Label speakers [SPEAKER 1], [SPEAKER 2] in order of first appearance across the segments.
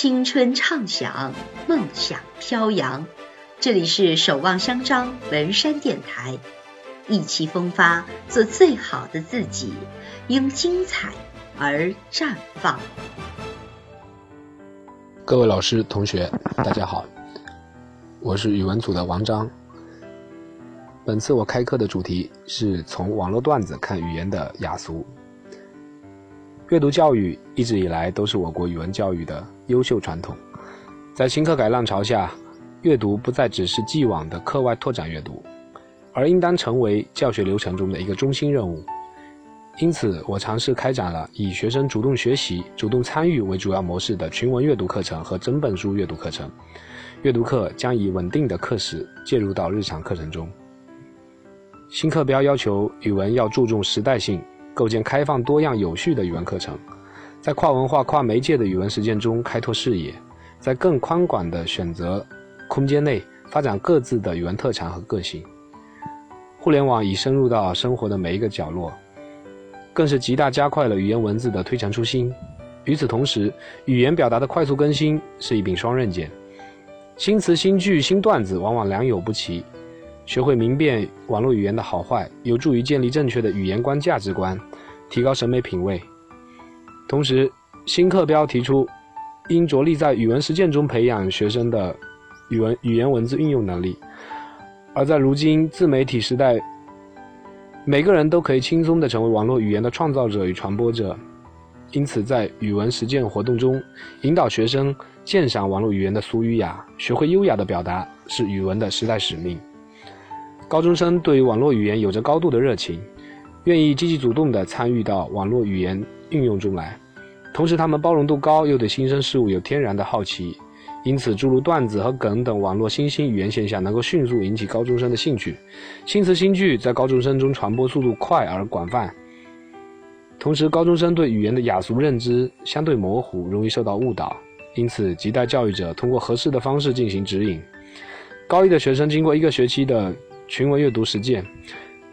[SPEAKER 1] 青春畅想，梦想飘扬。这里是守望相张文山电台，意气风发，做最好的自己，因精彩而绽放。
[SPEAKER 2] 各位老师、同学，大家好，我是语文组的王章。本次我开课的主题是从网络段子看语言的雅俗。阅读教育一直以来都是我国语文教育的优秀传统，在新课改浪潮下，阅读不再只是既往的课外拓展阅读，而应当成为教学流程中的一个中心任务。因此，我尝试开展了以学生主动学习、主动参与为主要模式的群文阅读课程和整本书阅读课程。阅读课将以稳定的课时介入到日常课程中。新课标要求语文要注重时代性。构建开放、多样、有序的语文课程，在跨文化、跨媒介的语文实践中开拓视野，在更宽广的选择空间内发展各自的语文特长和个性。互联网已深入到生活的每一个角落，更是极大加快了语言文字的推陈出新。与此同时，语言表达的快速更新是一柄双刃剑，新词、新句、新段子往往良莠不齐。学会明辨网络语言的好坏，有助于建立正确的语言观、价值观，提高审美品味。同时，新课标提出，应着力在语文实践中培养学生的语文语言文字运用能力。而在如今自媒体时代，每个人都可以轻松地成为网络语言的创造者与传播者。因此，在语文实践活动中，引导学生鉴赏网络语言的俗与雅，学会优雅的表达，是语文的时代使命。高中生对于网络语言有着高度的热情，愿意积极主动地参与到网络语言运用中来。同时，他们包容度高，又对新生事物有天然的好奇，因此诸如段子和梗等网络新兴语言现象能够迅速引起高中生的兴趣。新词新句在高中生中传播速度快而广泛。同时，高中生对语言的雅俗认知相对模糊，容易受到误导，因此亟待教育者通过合适的方式进行指引。高一的学生经过一个学期的。群文阅读实践，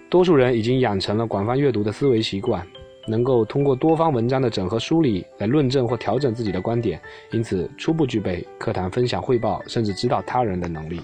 [SPEAKER 2] 多数人已经养成了广泛阅读的思维习惯，能够通过多方文章的整合梳理来论证或调整自己的观点，因此初步具备课堂分享汇报甚至指导他人的能力。